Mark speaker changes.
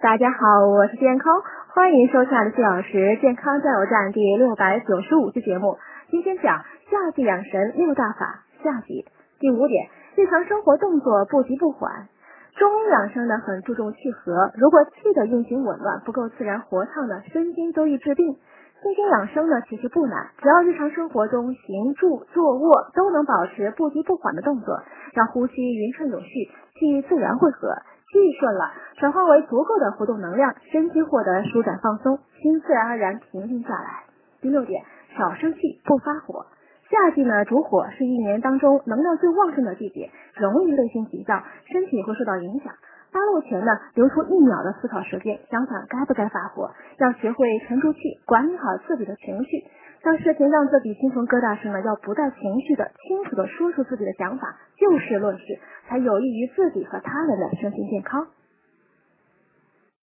Speaker 1: 大家好，我是健康，欢迎收看的四小时健康加油站第六百九十五期节目。今天讲夏季养神六大法，下集。第五点，日常生活动作不急不缓。中医养生呢，很注重气和，如果气的运行紊乱，不够自然活畅呢，身心都易致病。心经养生呢，其实不难，只要日常生活中行住坐卧都能保持不急不缓的动作，让呼吸匀称有序，气自然会和。气顺了，转化为足够的活动能量，身体获得舒展放松，心自然而然平静下来。第六点，少生气，不发火。夏季呢主火，是一年当中能量最旺盛的季节，容易内心急躁，身体会受到影响。发怒前呢，留出一秒的思考时间，想想该不该发火，要学会沉住气，管理好自己的情绪。当事情让自己心存疙瘩时呢，要不带情绪的、清楚的说出自己的想法，就事论事，才有益于自己和他人的身心健康。